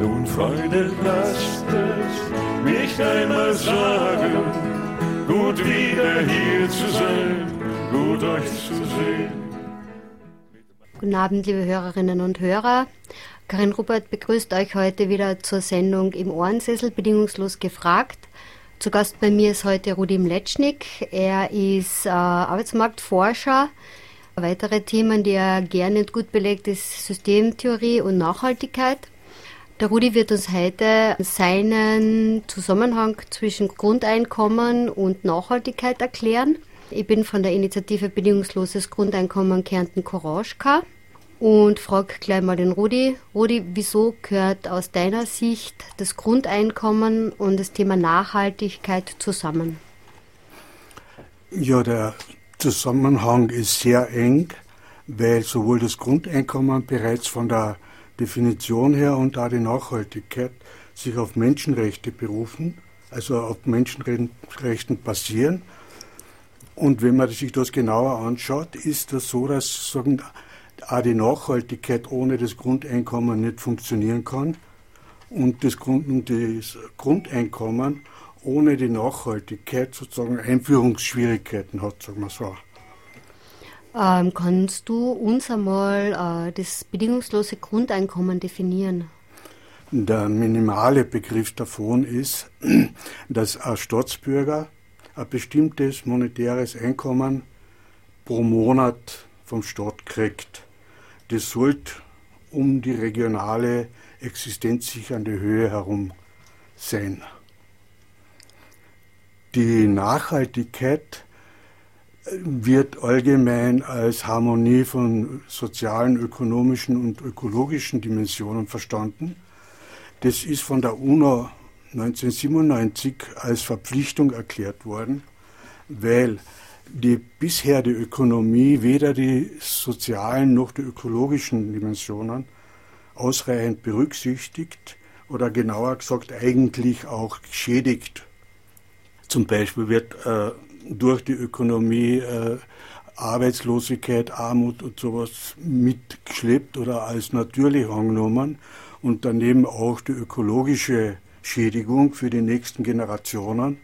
Nun, Freunde, lasst es mich einmal sagen, gut wieder hier zu sein, gut euch zu sehen. Guten Abend, liebe Hörerinnen und Hörer. Karin Rupert begrüßt euch heute wieder zur Sendung im Ohrensessel, bedingungslos gefragt. Zu Gast bei mir ist heute Rudi Mletschnik. Er ist äh, Arbeitsmarktforscher. Weitere Themen, die er gerne und gut belegt, ist Systemtheorie und Nachhaltigkeit. Der Rudi wird uns heute seinen Zusammenhang zwischen Grundeinkommen und Nachhaltigkeit erklären. Ich bin von der Initiative Bedingungsloses Grundeinkommen Kärnten Courage und frage gleich mal den Rudi. Rudi, wieso gehört aus deiner Sicht das Grundeinkommen und das Thema Nachhaltigkeit zusammen? Ja, der Zusammenhang ist sehr eng, weil sowohl das Grundeinkommen bereits von der Definition her und auch die Nachhaltigkeit sich auf Menschenrechte berufen, also auf Menschenrechten basieren. Und wenn man sich das genauer anschaut, ist das so, dass sagen, auch die Nachhaltigkeit ohne das Grundeinkommen nicht funktionieren kann und das, Grund, das Grundeinkommen ohne die Nachhaltigkeit sozusagen Einführungsschwierigkeiten hat, sagen wir so. Ähm, kannst du uns einmal äh, das bedingungslose Grundeinkommen definieren? Der minimale Begriff davon ist, dass ein Staatsbürger ein bestimmtes monetäres Einkommen pro Monat vom Staat kriegt. Das sollte um die regionale existenzsichernde Höhe herum sein. Die Nachhaltigkeit wird allgemein als Harmonie von sozialen, ökonomischen und ökologischen Dimensionen verstanden. Das ist von der UNO 1997 als Verpflichtung erklärt worden, weil die bisher die Ökonomie weder die sozialen noch die ökologischen Dimensionen ausreichend berücksichtigt oder genauer gesagt eigentlich auch schädigt. Zum Beispiel wird äh, durch die Ökonomie äh, Arbeitslosigkeit, Armut und sowas mitgeschleppt oder als natürlich angenommen und daneben auch die ökologische Schädigung für die nächsten Generationen,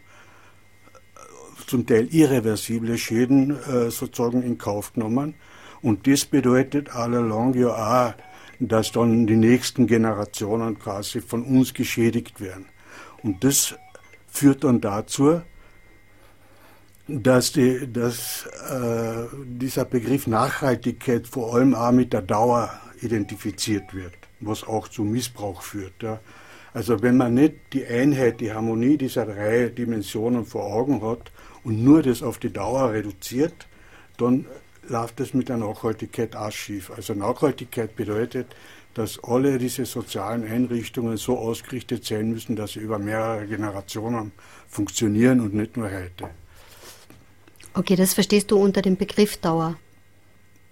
zum Teil irreversible Schäden äh, sozusagen in Kauf genommen. Und das bedeutet allalong ja auch, dass dann die nächsten Generationen quasi von uns geschädigt werden. Und das führt dann dazu, dass, die, dass äh, dieser Begriff Nachhaltigkeit vor allem auch mit der Dauer identifiziert wird, was auch zu Missbrauch führt. Ja. Also wenn man nicht die Einheit, die Harmonie dieser drei Dimensionen vor Augen hat und nur das auf die Dauer reduziert, dann läuft das mit der Nachhaltigkeit auch schief. Also Nachhaltigkeit bedeutet, dass alle diese sozialen Einrichtungen so ausgerichtet sein müssen, dass sie über mehrere Generationen funktionieren und nicht nur heute. Okay, das verstehst du unter dem Begriff Dauer.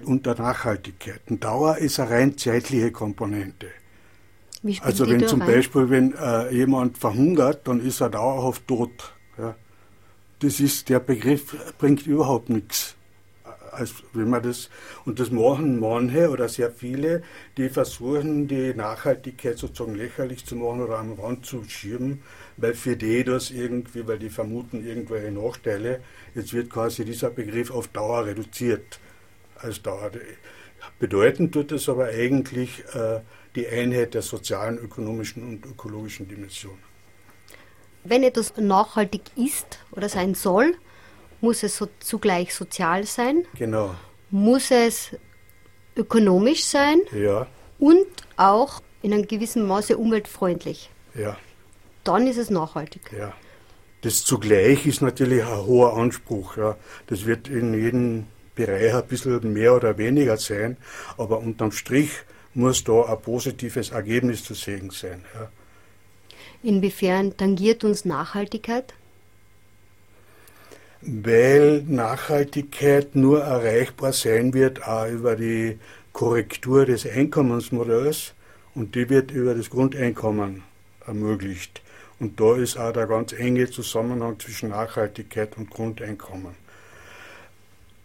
Unter Nachhaltigkeit. Und Dauer ist eine rein zeitliche Komponente. Also wenn zum rein? Beispiel, wenn äh, jemand verhungert, dann ist er dauerhaft tot. Ja. Das ist, der Begriff bringt überhaupt nichts. Als wenn man das, und das machen manche oder sehr viele, die versuchen, die Nachhaltigkeit sozusagen lächerlich zu machen oder am Rand zu schieben, weil für die das irgendwie, weil die vermuten irgendwelche Nachteile, jetzt wird quasi dieser Begriff auf Dauer reduziert. Als Dauer. Bedeuten tut es aber eigentlich äh, die Einheit der sozialen, ökonomischen und ökologischen Dimensionen. Wenn etwas nachhaltig ist oder sein soll, muss es so zugleich sozial sein, Genau, muss es ökonomisch sein ja, und auch in einem gewissen Maße umweltfreundlich. ja, Dann ist es nachhaltig. ja. Das zugleich ist natürlich ein hoher Anspruch. Ja. Das wird in jedem Bereich ein bisschen mehr oder weniger sein, aber unterm Strich muss da ein positives Ergebnis zu sehen sein. Ja. Inwiefern tangiert uns Nachhaltigkeit? weil Nachhaltigkeit nur erreichbar sein wird, auch über die Korrektur des Einkommensmodells und die wird über das Grundeinkommen ermöglicht. Und da ist auch der ganz enge Zusammenhang zwischen Nachhaltigkeit und Grundeinkommen.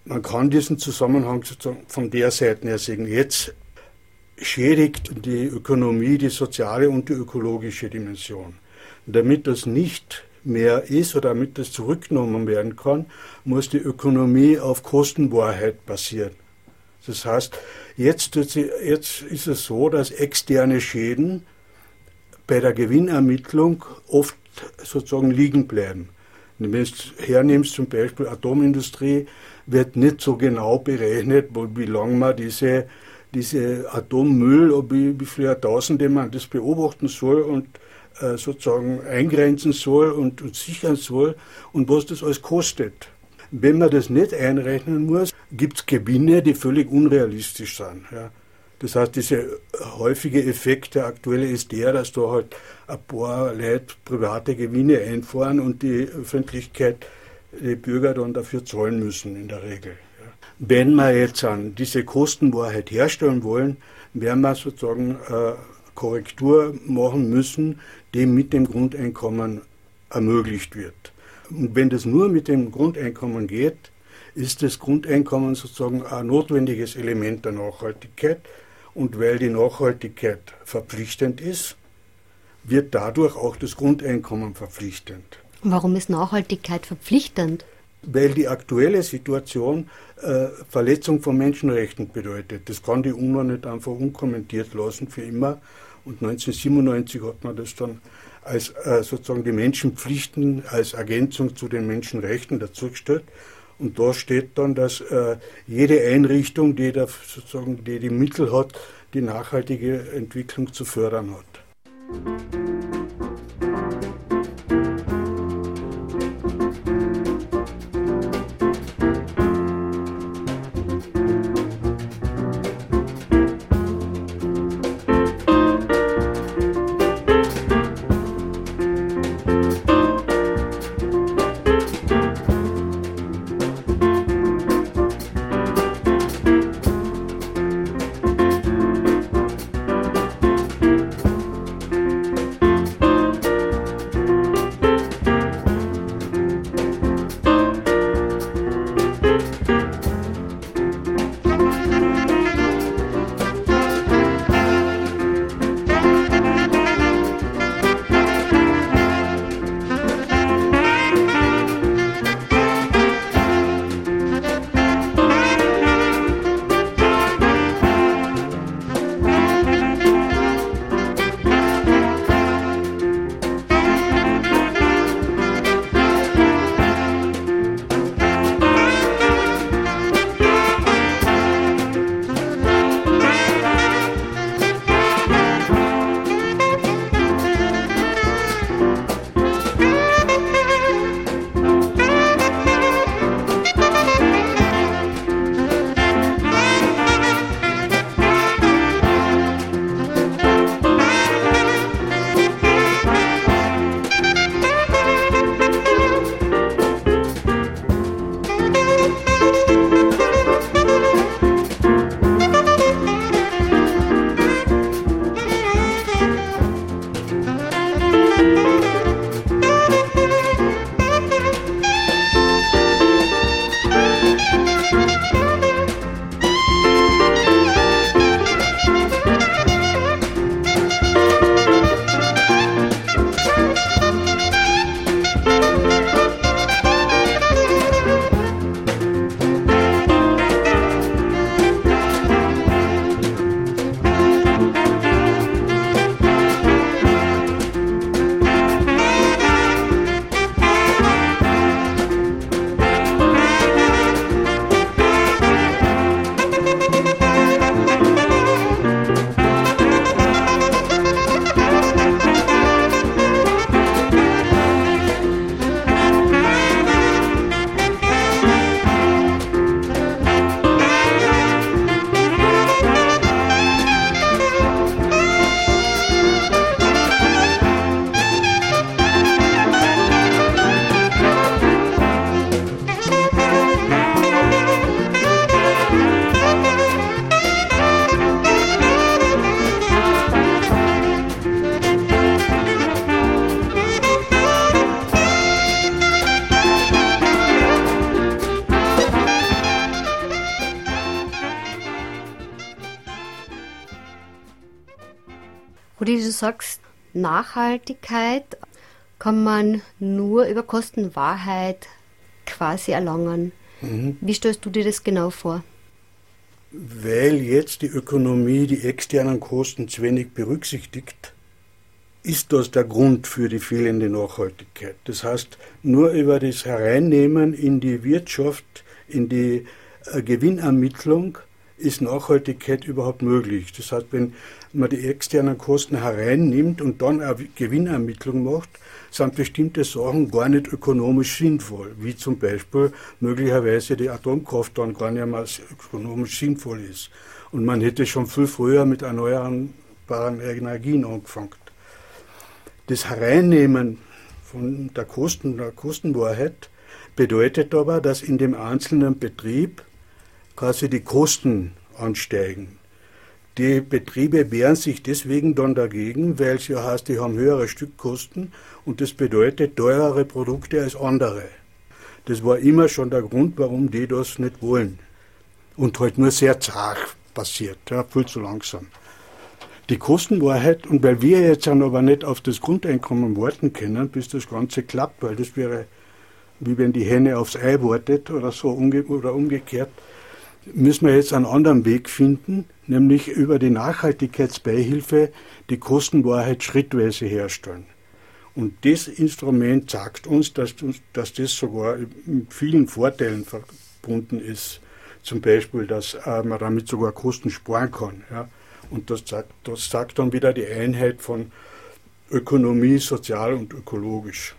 Man kann diesen Zusammenhang von der Seite her sehen. Jetzt schädigt die Ökonomie die soziale und die ökologische Dimension. damit das nicht mehr ist oder damit das zurückgenommen werden kann, muss die Ökonomie auf Kostenwahrheit basieren. Das heißt, jetzt, jetzt ist es so, dass externe Schäden bei der Gewinnermittlung oft sozusagen liegen bleiben. Wenn du hernimmst, zum Beispiel Atomindustrie, wird nicht so genau berechnet, wie lange man diese, diese Atommüll, wie, viele Jahrtausende man das beobachten soll und äh, sozusagen eingrenzen soll und, und sichern soll und was das alles kostet. Wenn man das nicht einrechnen muss, gibt es Gewinne, die völlig unrealistisch sind. Ja. Das heißt, dieser häufige Effekt, der aktuelle ist der, dass da halt ein paar Leute private Gewinne einfahren und die Öffentlichkeit, die Bürger dann dafür zahlen müssen in der Regel. Wenn wir jetzt an diese Kostenwahrheit herstellen wollen, werden wir sozusagen äh, Korrektur machen müssen, die mit dem Grundeinkommen ermöglicht wird. Und wenn das nur mit dem Grundeinkommen geht, ist das Grundeinkommen sozusagen ein notwendiges Element der Nachhaltigkeit. Und weil die Nachhaltigkeit verpflichtend ist, wird dadurch auch das Grundeinkommen verpflichtend. Warum ist Nachhaltigkeit verpflichtend? Weil die aktuelle Situation äh, Verletzung von Menschenrechten bedeutet. Das kann die UNO nicht einfach unkommentiert lassen für immer. Und 1997 hat man das dann als äh, sozusagen die Menschenpflichten als Ergänzung zu den Menschenrechten dazugestellt. Und da steht dann, dass äh, jede Einrichtung, die, da sozusagen, die die Mittel hat, die nachhaltige Entwicklung zu fördern hat. Sagst, Nachhaltigkeit kann man nur über Kostenwahrheit quasi erlangen. Mhm. Wie stellst du dir das genau vor? Weil jetzt die Ökonomie die externen Kosten zu wenig berücksichtigt, ist das der Grund für die fehlende Nachhaltigkeit. Das heißt, nur über das Hereinnehmen in die Wirtschaft, in die äh, Gewinnermittlung ist Nachhaltigkeit überhaupt möglich. Das heißt, wenn man die externen Kosten hereinnimmt und dann eine Gewinnermittlung macht, sind bestimmte Sachen gar nicht ökonomisch sinnvoll, wie zum Beispiel möglicherweise die Atomkraft dann gar nicht mehr ökonomisch sinnvoll ist. Und man hätte schon viel früher mit erneuerbaren Energien angefangen. Das Hereinnehmen von der Kosten, der Kostenwahrheit bedeutet aber, dass in dem einzelnen Betrieb quasi die Kosten ansteigen. Die Betriebe wehren sich deswegen dann dagegen, weil es ja heißt, die haben höhere Stückkosten und das bedeutet teurere Produkte als andere. Das war immer schon der Grund, warum die das nicht wollen. Und halt nur sehr zart passiert, ja, viel zu langsam. Die Kostenwahrheit, und weil wir jetzt aber nicht auf das Grundeinkommen warten können, bis das Ganze klappt, weil das wäre wie wenn die Henne aufs Ei wartet oder so umge oder umgekehrt, müssen wir jetzt einen anderen Weg finden, nämlich über die Nachhaltigkeitsbeihilfe die Kostenwahrheit schrittweise herstellen. Und das Instrument sagt uns, dass, dass das sogar mit vielen Vorteilen verbunden ist. Zum Beispiel, dass äh, man damit sogar Kosten sparen kann. Ja. Und das sagt, das sagt dann wieder die Einheit von Ökonomie, sozial und ökologisch.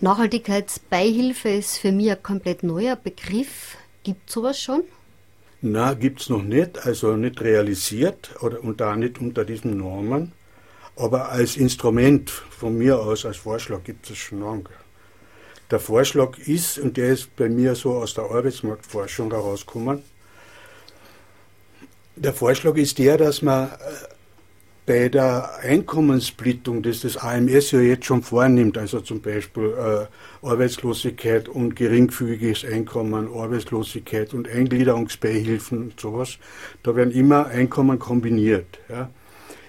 Nachhaltigkeitsbeihilfe ist für mich ein komplett neuer Begriff. Gibt sowas schon? Na, gibt es noch nicht, also nicht realisiert oder und da nicht unter diesen Normen. Aber als Instrument von mir aus, als Vorschlag gibt es schon lange. Der Vorschlag ist, und der ist bei mir so aus der Arbeitsmarktforschung herausgekommen, der Vorschlag ist der, dass man äh, bei der Einkommenssplittung, das das AMS ja jetzt schon vornimmt, also zum Beispiel äh, Arbeitslosigkeit und geringfügiges Einkommen, Arbeitslosigkeit und Eingliederungsbeihilfen und sowas, da werden immer Einkommen kombiniert. Ja.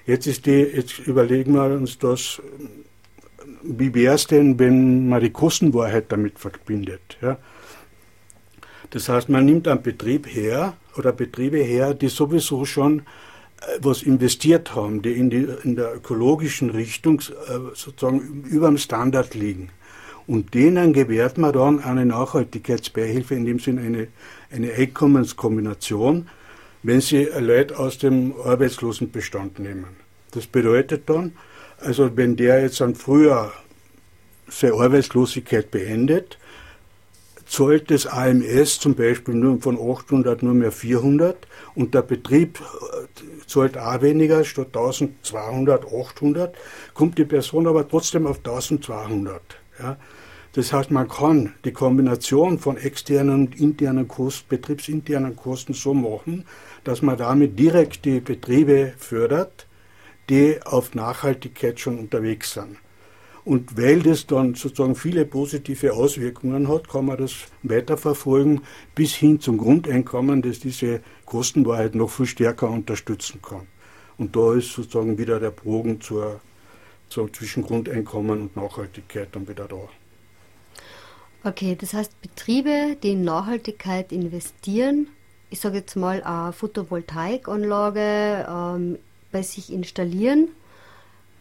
Jetzt ist die, jetzt überlegen wir uns das, wie wäre es denn, wenn man die Kostenwahrheit damit verbindet? Ja. Das heißt, man nimmt einen Betrieb her oder Betriebe her, die sowieso schon was investiert haben, die in, die in der ökologischen Richtung äh, sozusagen über dem Standard liegen. Und denen gewährt man dann eine Nachhaltigkeitsbeihilfe, in dem Sinne eine, eine Einkommenskombination, wenn sie Leute aus dem Arbeitslosenbestand nehmen. Das bedeutet dann, also wenn der jetzt dann früher seine Arbeitslosigkeit beendet, zahlt das AMS zum Beispiel nur von 800 nur mehr 400 und der Betrieb äh, zahlt auch weniger, statt 1200, 800, kommt die Person aber trotzdem auf 1200. Ja. Das heißt, man kann die Kombination von externen und internen Kosten, betriebsinternen Kosten so machen, dass man damit direkt die Betriebe fördert, die auf Nachhaltigkeit schon unterwegs sind. Und weil das dann sozusagen viele positive Auswirkungen hat, kann man das weiterverfolgen bis hin zum Grundeinkommen, das diese Kostenwahrheit noch viel stärker unterstützen kann. Und da ist sozusagen wieder der Bogen zur, zur zwischen Grundeinkommen und Nachhaltigkeit dann wieder da. Okay, das heißt, Betriebe, die in Nachhaltigkeit investieren, ich sage jetzt mal eine Photovoltaikanlage ähm, bei sich installieren,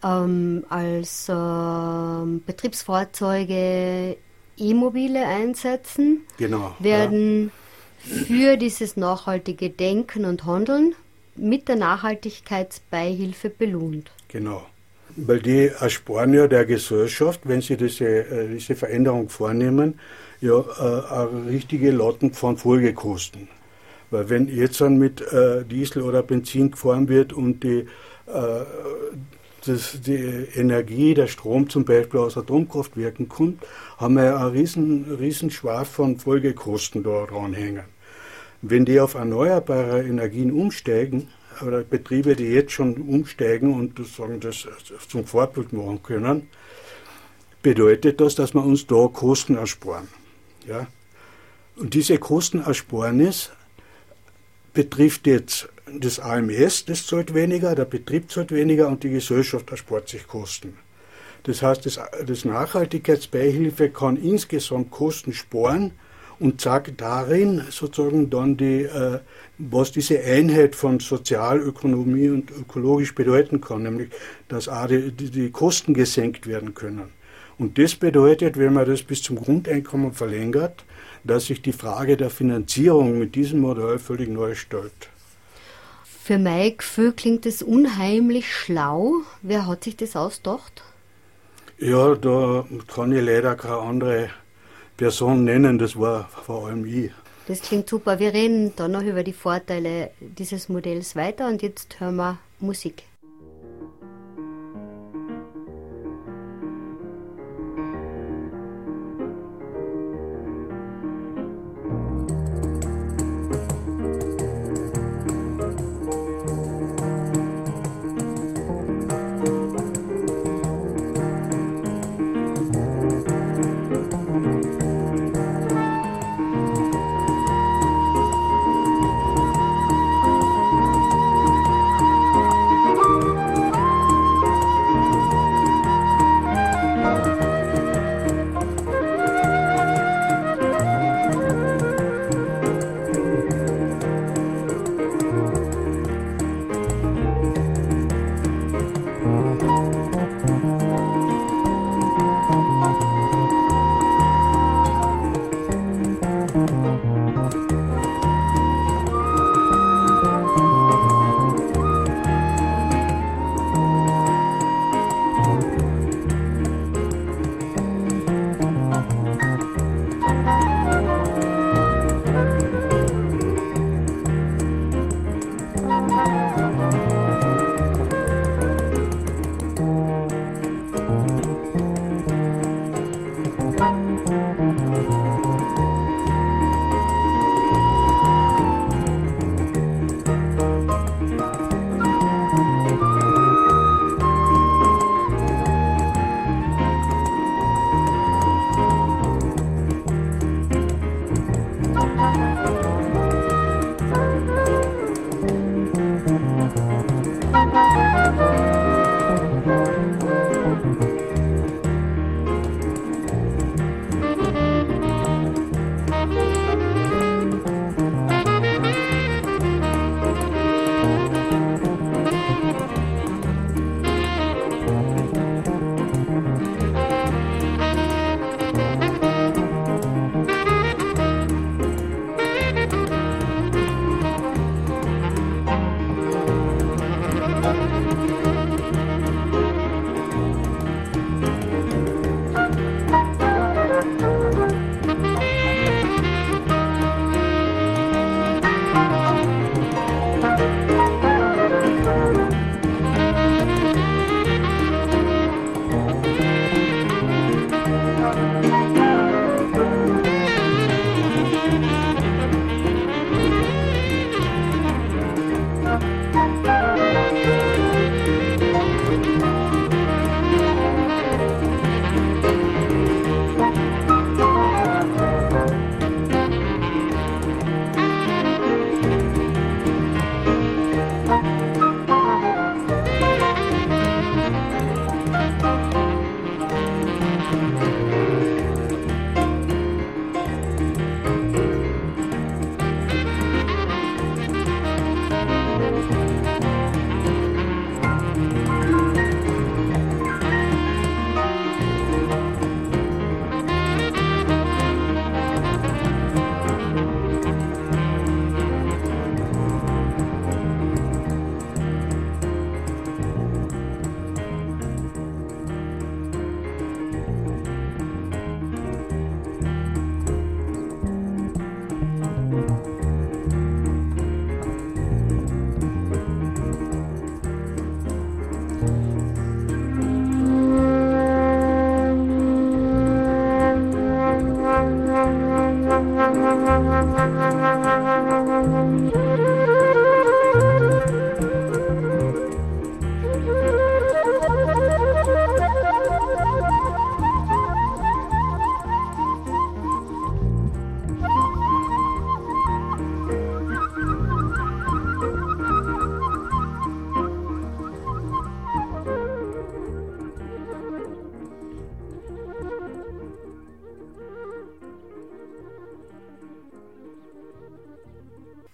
ähm, als ähm, Betriebsfahrzeuge E-Mobile einsetzen, genau, werden ja. für dieses nachhaltige Denken und Handeln mit der Nachhaltigkeitsbeihilfe belohnt. Genau. Weil die ersparen ja der Gesellschaft, wenn sie diese, äh, diese Veränderung vornehmen, ja äh, richtige Latten von Folgekosten. Weil wenn jetzt dann mit äh, Diesel oder Benzin gefahren wird und die äh, das, die Energie, der Strom zum Beispiel aus Atomkraftwerken kommt, haben wir einen riesen, riesen Schwaf von Folgekosten da dranhängen. Wenn die auf erneuerbare Energien umsteigen, oder Betriebe, die jetzt schon umsteigen und sagen, das zum Vorbild machen können, bedeutet das, dass wir uns da Kosten ersparen. Ja? Und diese Kostenersparnis betrifft jetzt das AMS, das zahlt weniger, der Betrieb zahlt weniger und die Gesellschaft erspart sich Kosten. Das heißt, das, das Nachhaltigkeitsbeihilfe kann insgesamt Kosten sparen und zeigt darin sozusagen dann die, äh, was diese Einheit von Sozialökonomie und ökologisch bedeuten kann, nämlich dass auch die, die, die Kosten gesenkt werden können. Und das bedeutet, wenn man das bis zum Grundeinkommen verlängert, dass sich die Frage der Finanzierung mit diesem Modell völlig neu stellt. Für mein Gefühl klingt das unheimlich schlau. Wer hat sich das ausgedacht? Ja, da kann ich leider keine andere Person nennen, das war vor allem ich. Das klingt super. Wir reden dann noch über die Vorteile dieses Modells weiter und jetzt hören wir Musik.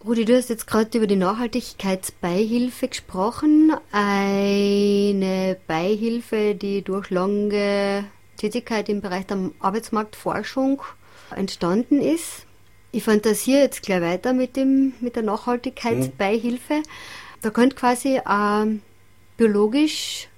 Rudi, du hast jetzt gerade über die Nachhaltigkeitsbeihilfe gesprochen. Eine Beihilfe, die durch lange Tätigkeit im Bereich der Arbeitsmarktforschung entstanden ist. Ich fantasiere jetzt gleich weiter mit, dem, mit der Nachhaltigkeitsbeihilfe. Da könnte quasi ein biologisch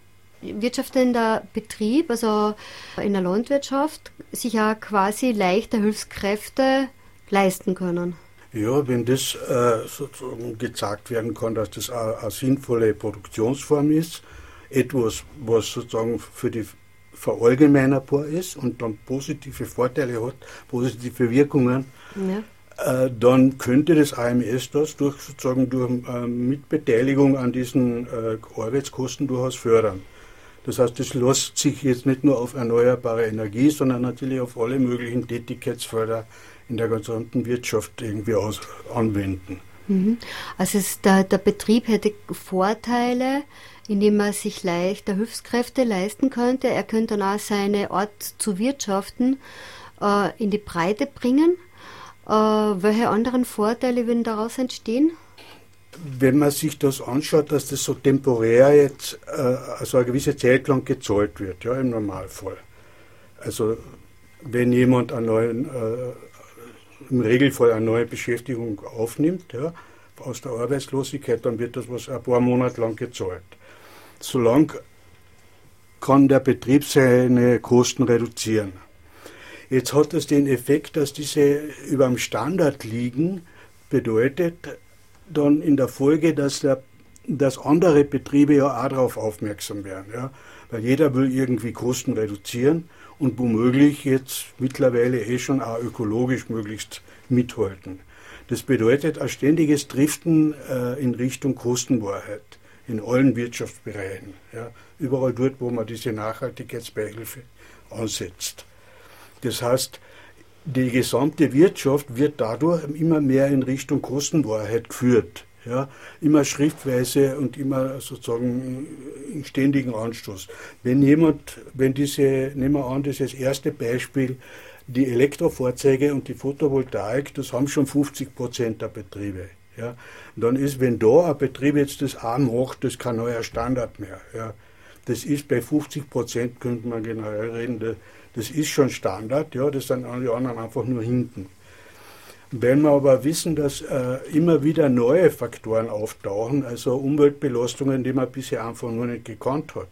wirtschaftender Betrieb, also in der Landwirtschaft, sich ja quasi leichter Hilfskräfte leisten können. Ja, wenn das äh, sozusagen gezeigt werden kann, dass das eine, sinnvolle Produktionsform ist, etwas, was sozusagen für die verallgemeinerbar ist und dann positive Vorteile hat, positive Wirkungen, ja. äh, dann könnte das AMS das durch sozusagen durch äh, Mitbeteiligung an diesen äh, Arbeitskosten durchaus fördern. Das heißt, das lässt sich jetzt nicht nur auf erneuerbare Energie, sondern natürlich auf alle möglichen Tätigkeitsfelder in der gesamten Wirtschaft irgendwie aus, anwenden. Mhm. Also der, der Betrieb hätte Vorteile, indem er sich leichter Hilfskräfte leisten könnte. Er könnte dann auch seine Art zu wirtschaften äh, in die Breite bringen. Äh, welche anderen Vorteile würden daraus entstehen? Wenn man sich das anschaut, dass das so temporär jetzt, äh, also eine gewisse Zeit lang gezahlt wird, ja, im Normalfall. Also wenn jemand einen neuen äh, im Regelfall eine neue Beschäftigung aufnimmt, ja, aus der Arbeitslosigkeit, dann wird das was ein paar Monate lang gezahlt. Solange kann der Betrieb seine Kosten reduzieren. Jetzt hat das den Effekt, dass diese über dem Standard liegen, bedeutet dann in der Folge, dass, der, dass andere Betriebe ja auch darauf aufmerksam werden. Ja? Weil jeder will irgendwie Kosten reduzieren und womöglich jetzt mittlerweile eh schon auch ökologisch möglichst mithalten. Das bedeutet ein ständiges Driften äh, in Richtung Kostenwahrheit in allen Wirtschaftsbereichen. Ja, überall dort, wo man diese Nachhaltigkeitsbeihilfe ansetzt. Das heißt, die gesamte Wirtschaft wird dadurch immer mehr in Richtung Kostenwahrheit geführt. Ja, immer schriftweise und immer sozusagen in ständigen Anstoß. Wenn jemand, wenn diese, nehmen wir an, das ist das erste Beispiel, die Elektrofahrzeuge und die Photovoltaik, das haben schon 50 Prozent der Betriebe. Ja. Und dann ist, wenn da ein Betrieb jetzt das auch macht, das kein neuer Standard mehr. Ja. Das ist bei 50 Prozent, könnte man generell reden, das ist schon Standard, ja, das sind alle anderen einfach nur hinten. Wenn wir aber wissen, dass äh, immer wieder neue Faktoren auftauchen, also Umweltbelastungen, die man bisher einfach nur nicht gekannt hat,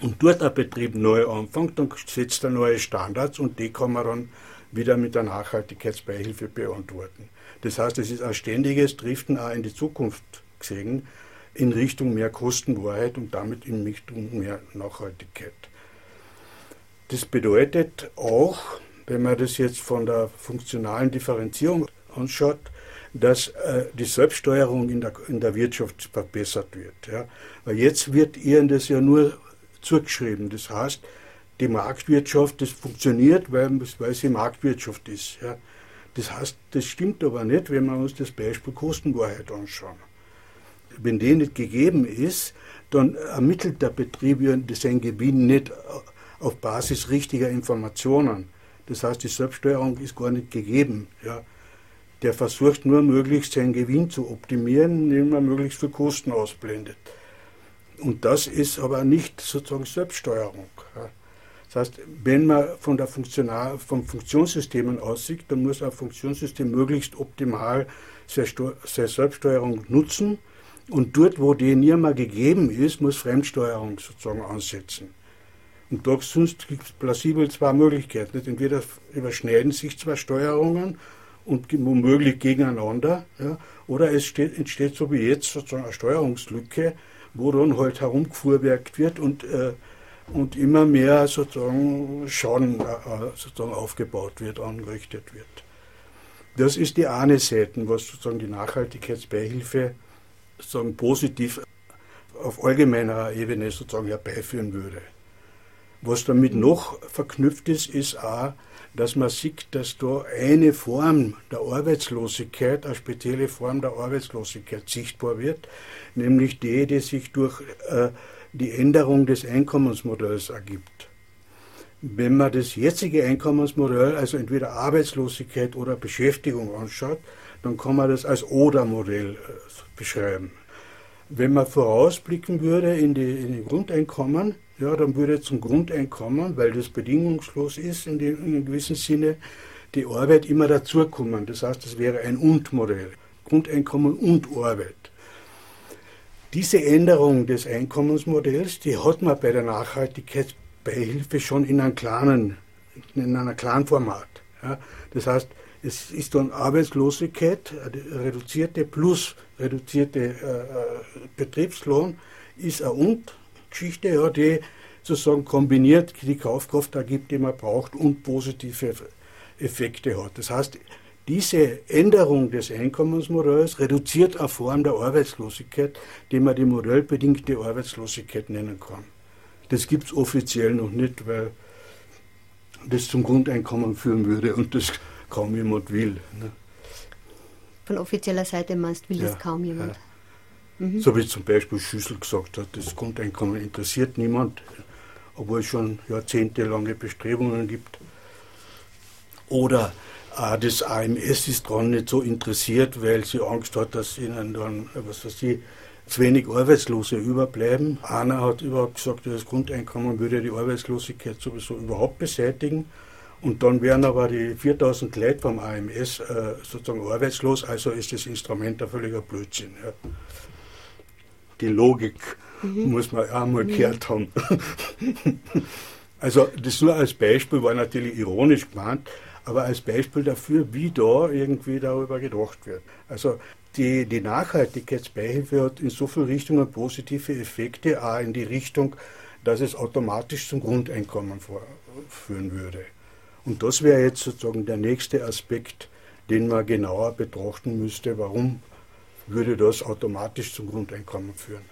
und dort ein Betrieb neu anfängt, dann setzt er neue Standards und die kann man dann wieder mit der Nachhaltigkeitsbeihilfe beantworten. Das heißt, es ist ein ständiges Driften auch in die Zukunft gesehen, in Richtung mehr Kostenwahrheit und damit in Richtung mehr Nachhaltigkeit. Das bedeutet auch, wenn man das jetzt von der funktionalen Differenzierung anschaut, dass äh, die Selbststeuerung in der, in der Wirtschaft verbessert wird. Ja. Weil jetzt wird ihnen das ja nur zugeschrieben. Das heißt, die Marktwirtschaft, das funktioniert, weil, weil sie Marktwirtschaft ist. Ja. Das heißt, das stimmt aber nicht, wenn wir uns das Beispiel Kostenwahrheit anschauen. Wenn die nicht gegeben ist, dann ermittelt der Betrieb seinen Gewinn nicht auf Basis richtiger Informationen. Das heißt, die Selbststeuerung ist gar nicht gegeben. Ja. Der versucht nur möglichst seinen Gewinn zu optimieren, indem er möglichst viel Kosten ausblendet. Und das ist aber nicht sozusagen Selbststeuerung. Ja. Das heißt, wenn man von der Funktional, vom Funktionssystemen aussieht, dann muss ein Funktionssystem möglichst optimal seine Selbststeuerung nutzen. Und dort, wo die nie mehr gegeben ist, muss Fremdsteuerung sozusagen ansetzen. Und da sonst gibt es plausibel zwei Möglichkeiten. Entweder überschneiden sich zwei Steuerungen und womöglich gegeneinander, ja, oder es steht, entsteht so wie jetzt sozusagen eine Steuerungslücke, wo dann halt herumgefuhrwerkt wird und, äh, und immer mehr sozusagen Schaden äh, sozusagen aufgebaut wird, angerichtet wird. Das ist die eine Seite, was sozusagen die Nachhaltigkeitsbeihilfe sozusagen positiv auf allgemeiner Ebene sozusagen herbeiführen würde. Was damit noch verknüpft ist, ist auch, dass man sieht, dass da eine Form der Arbeitslosigkeit, eine spezielle Form der Arbeitslosigkeit sichtbar wird, nämlich die, die sich durch äh, die Änderung des Einkommensmodells ergibt. Wenn man das jetzige Einkommensmodell, also entweder Arbeitslosigkeit oder Beschäftigung anschaut, dann kann man das als Oder-Modell äh, beschreiben. Wenn man vorausblicken würde in die, in die Grundeinkommen, ja, dann würde zum Grundeinkommen, weil das bedingungslos ist in, die, in einem gewissen Sinne, die Arbeit immer dazukommen. Das heißt, es wäre ein Und-Modell. Grundeinkommen und Arbeit. Diese Änderung des Einkommensmodells, die hat man bei der Nachhaltigkeitsbeihilfe schon in einem kleinen, in einer kleinen Format. Ja. Das heißt, es ist dann Arbeitslosigkeit, reduzierte plus reduzierte äh, äh, Betriebslohn, ist eine Und-Geschichte, ja, die sozusagen kombiniert die Kaufkraft ergibt, die man braucht und positive Effekte hat. Das heißt, diese Änderung des Einkommensmodells reduziert eine Form der Arbeitslosigkeit, die man die modellbedingte Arbeitslosigkeit nennen kann. Das gibt es offiziell noch nicht, weil das zum Grundeinkommen führen würde und das kaum jemand will. Ne? Von offizieller Seite meinst will ja, das kaum jemand. Ja. Mhm. So wie zum Beispiel Schüssel gesagt hat, das Grundeinkommen interessiert niemand, obwohl es schon jahrzehntelange Bestrebungen gibt. Oder äh, das AMS ist daran nicht so interessiert, weil sie Angst hat, dass ihnen dann, was weiß ich, zu wenig Arbeitslose überbleiben. Einer hat überhaupt gesagt, das Grundeinkommen würde die Arbeitslosigkeit sowieso überhaupt beseitigen. Und dann wären aber die 4000 Leute vom AMS äh, sozusagen arbeitslos, also ist das Instrument ein völliger Blödsinn. Ja. Die Logik mhm. muss man auch mal mhm. gehört haben. also das nur als Beispiel war natürlich ironisch gemeint, aber als Beispiel dafür, wie da irgendwie darüber gedacht wird. Also die, die Nachhaltigkeitsbeihilfe hat in so vielen Richtungen positive Effekte, auch in die Richtung, dass es automatisch zum Grundeinkommen führen würde. Und das wäre jetzt sozusagen der nächste Aspekt, den man genauer betrachten müsste. Warum würde das automatisch zum Grundeinkommen führen?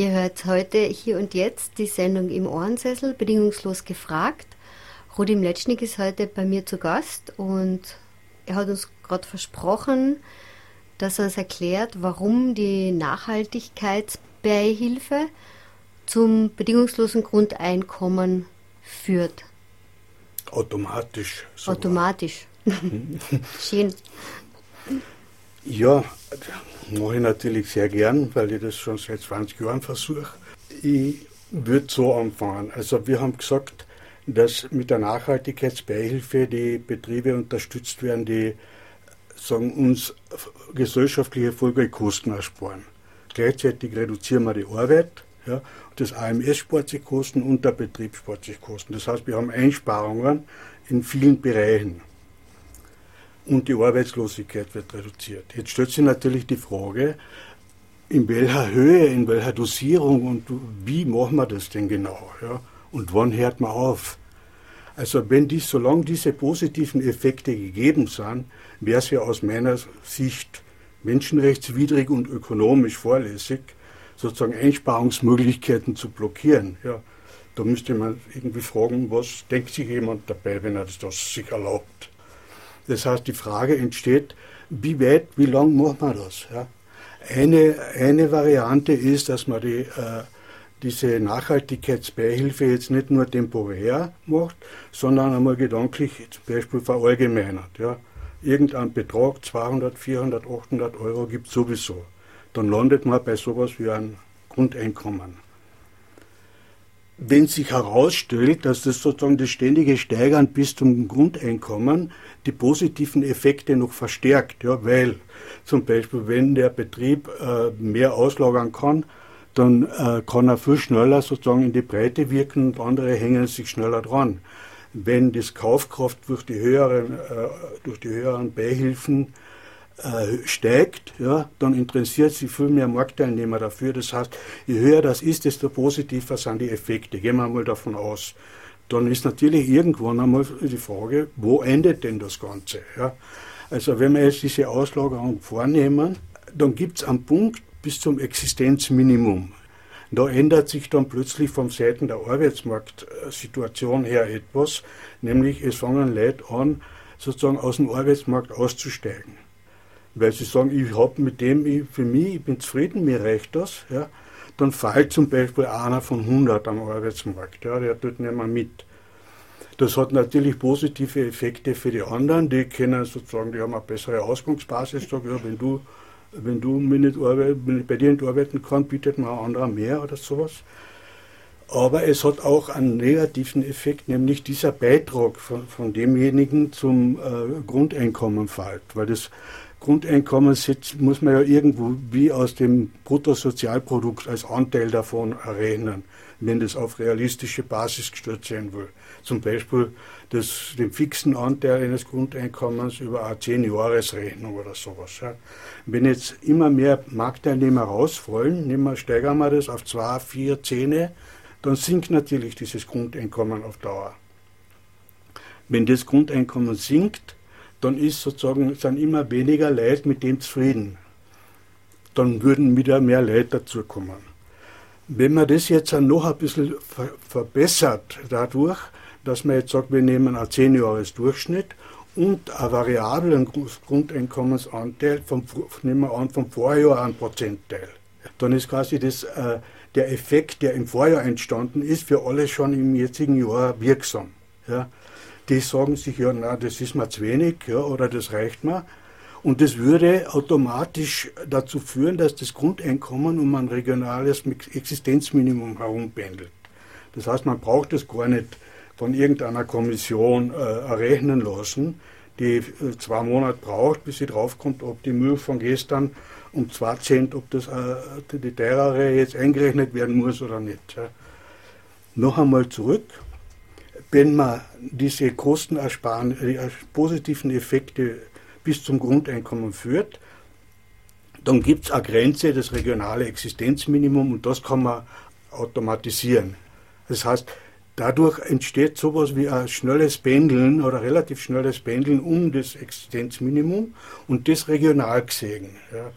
Ihr hört heute hier und jetzt die Sendung im Ohrensessel, bedingungslos gefragt. Rudi Mletschnik ist heute bei mir zu Gast und er hat uns gerade versprochen, dass er uns erklärt, warum die Nachhaltigkeitsbeihilfe zum bedingungslosen Grundeinkommen führt. Automatisch. Sogar. Automatisch. Schön. Ja, mache ich natürlich sehr gern, weil ich das schon seit 20 Jahren versuche. Ich würde so anfangen. Also wir haben gesagt, dass mit der Nachhaltigkeitsbeihilfe die Betriebe unterstützt werden, die sagen, uns gesellschaftliche Folgekosten ersparen. Gleichzeitig reduzieren wir die Arbeit, ja, das AMS spart sich Kosten und der Betrieb spart sich Kosten. Das heißt, wir haben Einsparungen in vielen Bereichen und die Arbeitslosigkeit wird reduziert. Jetzt stellt sich natürlich die Frage, in welcher Höhe, in welcher Dosierung und wie machen wir das denn genau? Ja? Und wann hört man auf? Also wenn dies, solange diese positiven Effekte gegeben sind, wäre es ja aus meiner Sicht menschenrechtswidrig und ökonomisch vorlässig, sozusagen Einsparungsmöglichkeiten zu blockieren. Ja, da müsste man irgendwie fragen, was denkt sich jemand dabei, wenn er das sich erlaubt. Das heißt, die Frage entsteht, wie weit, wie lang macht man das? Ja? Eine, eine Variante ist, dass man die, äh, diese Nachhaltigkeitsbeihilfe jetzt nicht nur temporär macht, sondern einmal gedanklich zum Beispiel verallgemeinert. Ja? Irgendein Betrag, 200, 400, 800 Euro gibt es sowieso. Dann landet man bei sowas wie einem Grundeinkommen wenn sich herausstellt, dass das sozusagen das ständige Steigern bis zum Grundeinkommen die positiven Effekte noch verstärkt, ja, weil zum Beispiel, wenn der Betrieb äh, mehr auslagern kann, dann äh, kann er viel schneller sozusagen in die Breite wirken und andere hängen sich schneller dran. Wenn das Kaufkraft durch die höheren, äh, durch die höheren Beihilfen äh, steigt, ja, dann interessiert sich viel mehr Marktteilnehmer dafür. Das heißt, je höher das ist, desto positiver sind die Effekte. Gehen wir mal davon aus. Dann ist natürlich irgendwann einmal die Frage, wo endet denn das Ganze? Ja? Also wenn wir jetzt diese Auslagerung vornehmen, dann gibt es einen Punkt bis zum Existenzminimum. Da ändert sich dann plötzlich von Seiten der Arbeitsmarktsituation her etwas, nämlich es fangen Leute an, sozusagen aus dem Arbeitsmarkt auszusteigen weil sie sagen, ich habe mit dem, ich, für mich, ich bin zufrieden, mir reicht das, ja, dann fällt zum Beispiel einer von 100 am Arbeitsmarkt, ja, der tut nicht mehr mit. Das hat natürlich positive Effekte für die anderen, die können sozusagen, die haben eine bessere Ausgangsbasis, sagen, ja, wenn du, wenn du mir nicht arbeit, wenn ich bei dir nicht arbeiten kann, bietet mir ein anderer mehr oder sowas. Aber es hat auch einen negativen Effekt, nämlich dieser Beitrag von, von demjenigen zum äh, Grundeinkommen fällt, weil das Grundeinkommen muss man ja irgendwo wie aus dem Bruttosozialprodukt als Anteil davon errechnen, wenn das auf realistische Basis gestellt sein will. Zum Beispiel das, den fixen Anteil eines Grundeinkommens über eine 10-Jahres-Rechnung oder sowas. Ja. Wenn jetzt immer mehr Marktteilnehmer rausfallen, nehmen wir, steigern wir das auf 2, 4, 10, dann sinkt natürlich dieses Grundeinkommen auf Dauer. Wenn das Grundeinkommen sinkt, dann ist sozusagen, sind immer weniger Leute mit dem zufrieden. Dann würden wieder mehr Leute dazukommen. Wenn man das jetzt noch ein bisschen verbessert dadurch, dass man jetzt sagt, wir nehmen einen 10 Jahres Durchschnitt und einen variablen Grundeinkommensanteil vom, nehmen wir an, vom Vorjahr einen Prozentteil. Dann ist quasi das, äh, der Effekt, der im Vorjahr entstanden ist, für alle schon im jetzigen Jahr wirksam. Ja die sagen sich, ja, na, das ist mir zu wenig, ja, oder das reicht mir. Und das würde automatisch dazu führen, dass das Grundeinkommen um ein regionales Existenzminimum herumpendelt. Das heißt, man braucht es gar nicht von irgendeiner Kommission äh, errechnen lassen, die äh, zwei Monate braucht, bis sie draufkommt, ob die Milch von gestern um zwei Cent, ob das äh, die teurere jetzt eingerechnet werden muss oder nicht. Ja. Noch einmal zurück wenn man diese Kostenersparung, die positiven Effekte bis zum Grundeinkommen führt, dann gibt es eine Grenze, das regionale Existenzminimum, und das kann man automatisieren. Das heißt, dadurch entsteht sowas wie ein schnelles Pendeln oder relativ schnelles Pendeln um das Existenzminimum und das regional gesehen. Ja.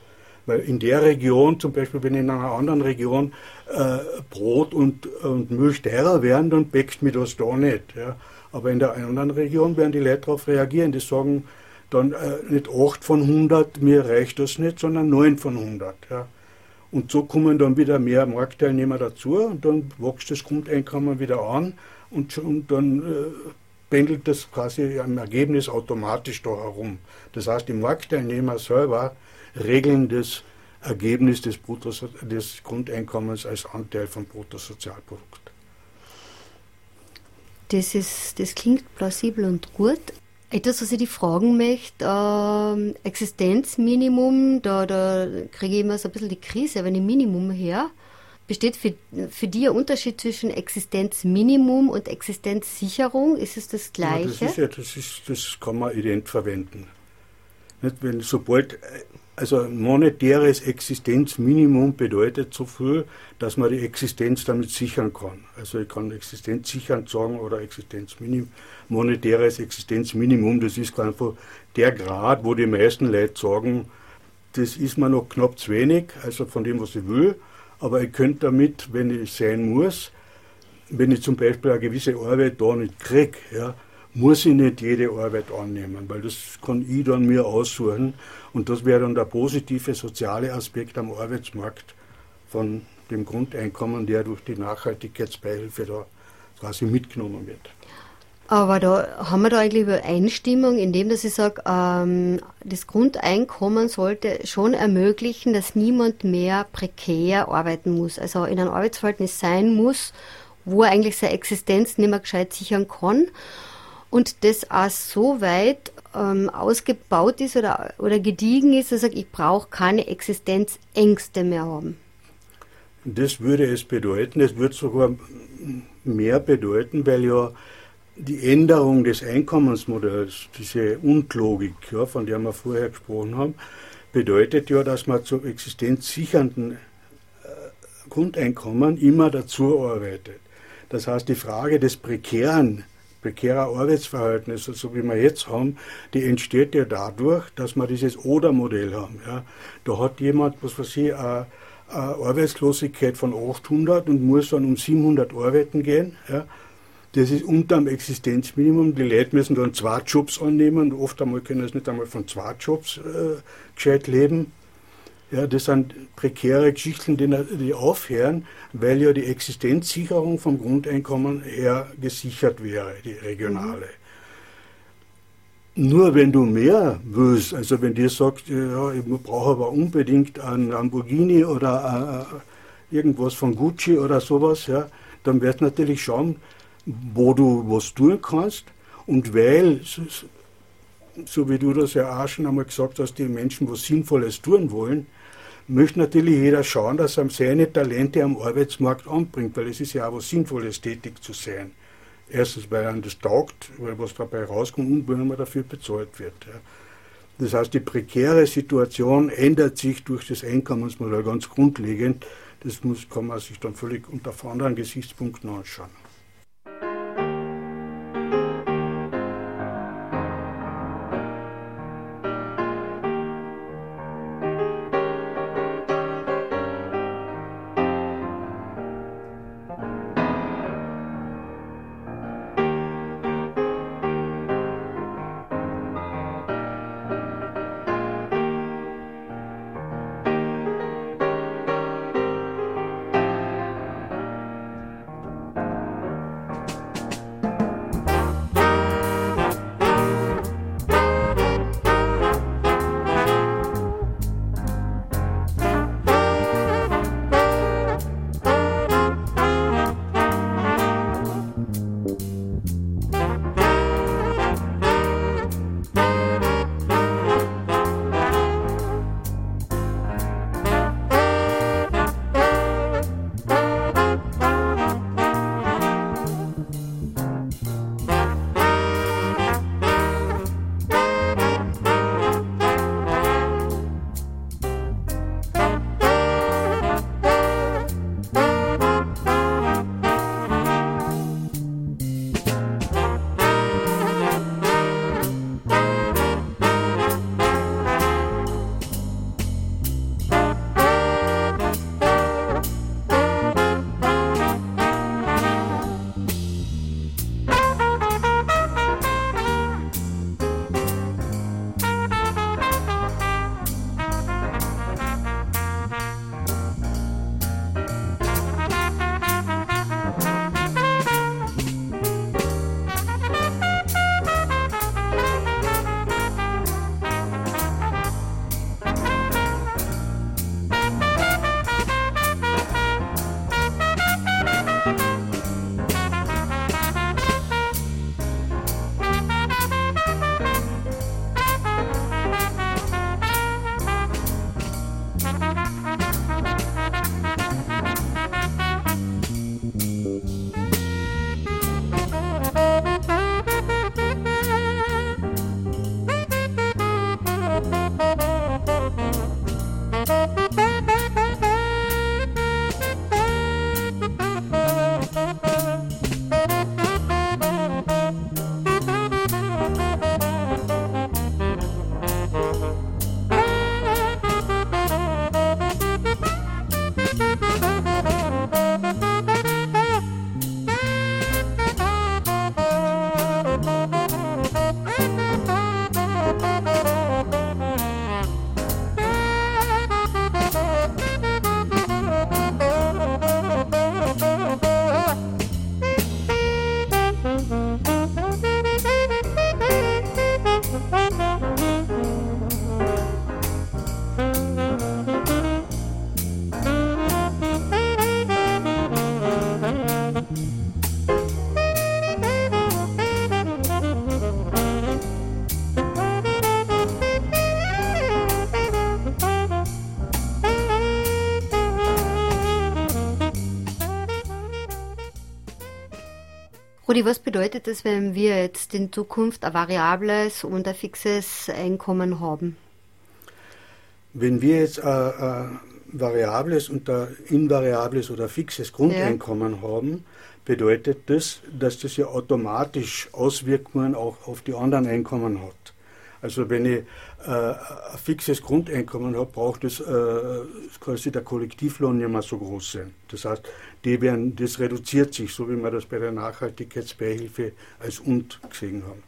Weil in der Region, zum Beispiel wenn in einer anderen Region äh, Brot und, und Milch teurer werden, dann bäckst mir das da nicht. Ja. Aber in der anderen Region werden die Leute darauf reagieren. Die sagen dann äh, nicht 8 von 100, mir reicht das nicht, sondern 9 von 100. Ja. Und so kommen dann wieder mehr Marktteilnehmer dazu und dann wächst das Grundeinkommen wieder an und, und dann äh, pendelt das quasi im Ergebnis automatisch da herum. Das heißt, die Marktteilnehmer selber regeln das Ergebnis des, Bruttos, des Grundeinkommens als Anteil vom Bruttosozialprodukt. Das, ist, das klingt plausibel und gut. Etwas, was ich die fragen möchte, äh, Existenzminimum, da, da kriege ich immer so ein bisschen die Krise, wenn ich Minimum her. Besteht für, für dich ein Unterschied zwischen Existenzminimum und Existenzsicherung? Ist es das Gleiche? Ja, das, ist ja, das, ist, das kann man ident verwenden. Nicht, wenn, sobald also monetäres Existenzminimum bedeutet so viel, dass man die Existenz damit sichern kann. Also ich kann Existenz sichern sagen oder Existenzminimum, monetäres Existenzminimum, das ist einfach der Grad, wo die meisten Leute sagen, das ist mir noch knapp zu wenig, also von dem, was ich will, aber ich könnte damit, wenn ich sein muss, wenn ich zum Beispiel eine gewisse Arbeit da nicht kriege, ja, muss ich nicht jede Arbeit annehmen, weil das kann ich dann mir aussuchen. Und das wäre dann der positive soziale Aspekt am Arbeitsmarkt von dem Grundeinkommen, der durch die Nachhaltigkeitsbeihilfe da quasi mitgenommen wird. Aber da haben wir da eigentlich Übereinstimmung, indem dass ich sage, ähm, das Grundeinkommen sollte schon ermöglichen, dass niemand mehr prekär arbeiten muss, also in einem Arbeitsverhältnis sein muss, wo er eigentlich seine Existenz nicht mehr gescheit sichern kann und das auch so weit ähm, ausgebaut ist oder, oder gediegen ist, dass ich ich brauche keine Existenzängste mehr haben. Das würde es bedeuten, es würde sogar mehr bedeuten, weil ja die Änderung des Einkommensmodells, diese Unlogik, ja, von der wir vorher gesprochen haben, bedeutet ja, dass man zu existenzsichernden äh, Grundeinkommen immer dazu arbeitet. Das heißt, die Frage des prekären prekärer Arbeitsverhältnisse, so wie wir jetzt haben, die entsteht ja dadurch, dass wir dieses Oder-Modell haben. Ja. Da hat jemand, was weiß ich, eine, eine Arbeitslosigkeit von 800 und muss dann um 700 arbeiten gehen. Ja. Das ist unter dem Existenzminimum. Die Leute müssen dann zwei Jobs annehmen. Oft einmal können sie nicht einmal von zwei Jobs äh, gescheit leben. Ja, das sind prekäre Geschichten, die, die aufhören, weil ja die Existenzsicherung vom Grundeinkommen her gesichert wäre, die regionale. Mhm. Nur wenn du mehr willst, also wenn dir sagst, ja, ich brauche aber unbedingt einen Lamborghini oder äh, irgendwas von Gucci oder sowas, ja, dann wirst du natürlich schauen, wo du was tun kannst. Und weil, so, so wie du das ja auch schon einmal gesagt hast, die Menschen was Sinnvolles tun wollen, möchte natürlich jeder schauen, dass er seine Talente am Arbeitsmarkt anbringt, weil es ist ja auch was Sinnvolles, tätig zu sein. Erstens, weil einem das taugt, weil was dabei rauskommt und wenn man dafür bezahlt wird. Ja. Das heißt, die prekäre Situation ändert sich durch das Einkommensmodell ganz grundlegend. Das muss, kann man sich dann völlig unter anderen Gesichtspunkten anschauen. Rudi, was bedeutet das, wenn wir jetzt in Zukunft ein variables und ein fixes Einkommen haben? Wenn wir jetzt ein, variables und ein invariables oder fixes Grundeinkommen ja. haben, bedeutet das, dass das ja automatisch Auswirkungen auch auf die anderen Einkommen hat. Also wenn ich äh, ein fixes Grundeinkommen habe, braucht es äh, quasi der Kollektivlohn nicht mehr so groß sein. Das heißt, die werden, das reduziert sich, so wie wir das bei der Nachhaltigkeitsbeihilfe als und gesehen haben.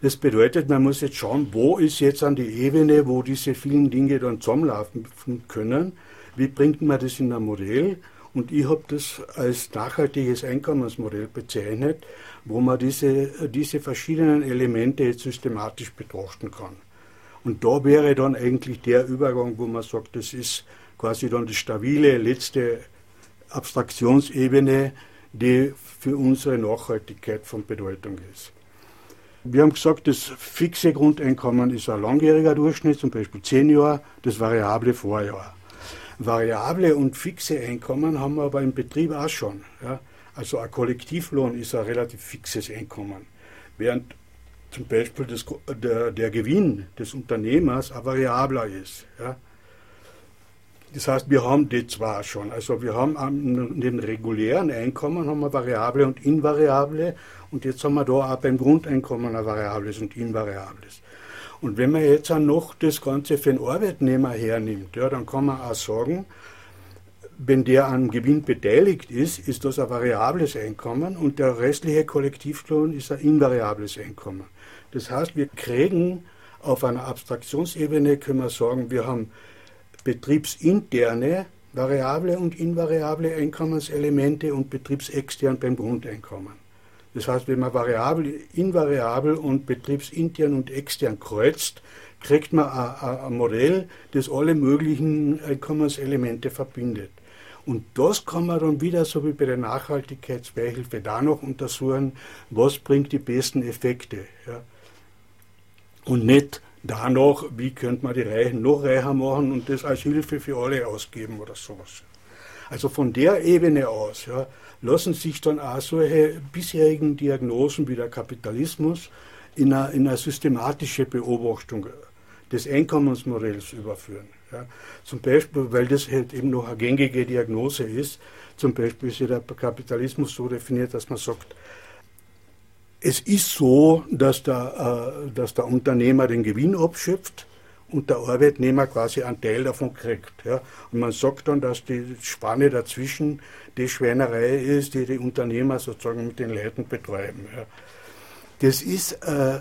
Das bedeutet, man muss jetzt schauen, wo ist jetzt an die Ebene, wo diese vielen Dinge dann zusammenlaufen können. Wie bringt man das in ein Modell? Und ich habe das als nachhaltiges Einkommensmodell bezeichnet, wo man diese, diese verschiedenen Elemente systematisch betrachten kann. Und da wäre dann eigentlich der Übergang, wo man sagt, das ist quasi dann die stabile letzte Abstraktionsebene, die für unsere Nachhaltigkeit von Bedeutung ist. Wir haben gesagt, das fixe Grundeinkommen ist ein langjähriger Durchschnitt, zum Beispiel zehn Jahre, das variable Vorjahr. Variable und fixe Einkommen haben wir aber im Betrieb auch schon. Ja. Also ein Kollektivlohn ist ein relativ fixes Einkommen, während zum Beispiel das, der, der, Gewinn des Unternehmers ein variabler ist. Ja. Das heißt, wir haben die zwar schon. Also wir haben an den regulären Einkommen haben wir variable und invariable und jetzt haben wir da auch beim Grundeinkommen ein variables und invariables. Und wenn man jetzt auch noch das Ganze für den Arbeitnehmer hernimmt, ja, dann kann man auch sagen, wenn der am Gewinn beteiligt ist, ist das ein variables Einkommen und der restliche Kollektivlohn ist ein invariables Einkommen. Das heißt, wir kriegen auf einer Abstraktionsebene, können wir sagen, wir haben betriebsinterne variable und invariable Einkommenselemente und betriebsextern beim Grundeinkommen. Das heißt, wenn man variabel, invariabel und betriebsintern und extern kreuzt, kriegt man ein, Modell, das alle möglichen Einkommenselemente verbindet. Und das kann man dann wieder, so wie bei der Nachhaltigkeitsbeihilfe, da noch untersuchen, was bringt die besten Effekte. Ja. Und nicht danach, wie könnte man die Reichen noch reicher machen und das als Hilfe für alle ausgeben oder sowas. Also von der Ebene aus ja, lassen sich dann auch solche bisherigen Diagnosen wie der Kapitalismus in eine, in eine systematische Beobachtung des Einkommensmodells überführen. Ja. Zum Beispiel, weil das halt eben noch eine gängige Diagnose ist, zum Beispiel ist ja der Kapitalismus so definiert, dass man sagt, es ist so, dass der, äh, dass der Unternehmer den Gewinn abschöpft und der Arbeitnehmer quasi einen Teil davon kriegt. Ja. Und man sagt dann, dass die Spanne dazwischen die Schweinerei ist, die die Unternehmer sozusagen mit den Leuten betreiben. Ja. Das ist äh,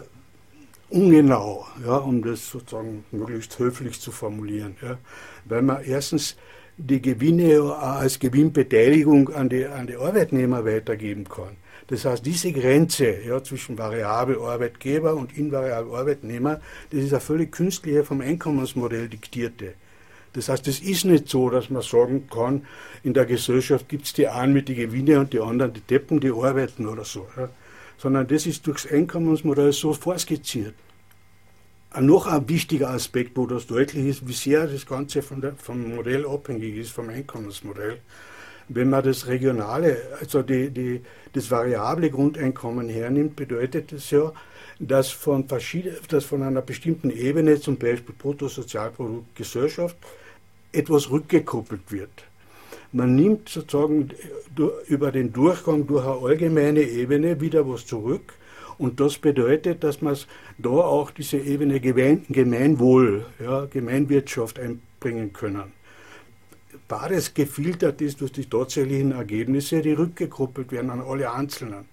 ungenau, ja, um das sozusagen möglichst höflich zu formulieren. Ja. Weil man erstens die Gewinne als Gewinnbeteiligung an die, an die Arbeitnehmer weitergeben kann. Das heißt, diese Grenze ja, zwischen variabel Arbeitgeber und invariabel Arbeitnehmer, das ist eine völlig künstliche vom Einkommensmodell diktierte. Das heißt, es ist nicht so, dass man sagen kann, in der Gesellschaft gibt es die einen mit den Gewinne und die anderen die Deppen, die arbeiten oder so. Ja. Sondern das ist durchs Einkommensmodell so vorskizziert. Noch ein wichtiger Aspekt, wo das deutlich ist, wie sehr das Ganze der, vom Modell abhängig ist, vom Einkommensmodell. Wenn man das regionale, also die, die, das variable Grundeinkommen hernimmt, bedeutet das ja, dass von, dass von einer bestimmten Ebene, zum Beispiel Bruttosozialprodukt Gesellschaft, etwas rückgekoppelt wird. Man nimmt sozusagen über den Durchgang durch eine allgemeine Ebene wieder was zurück und das bedeutet, dass man da auch diese Ebene Gemeinwohl, ja, Gemeinwirtschaft einbringen können. Bares gefiltert ist durch die tatsächlichen Ergebnisse, die rückgekoppelt werden an alle Einzelnen,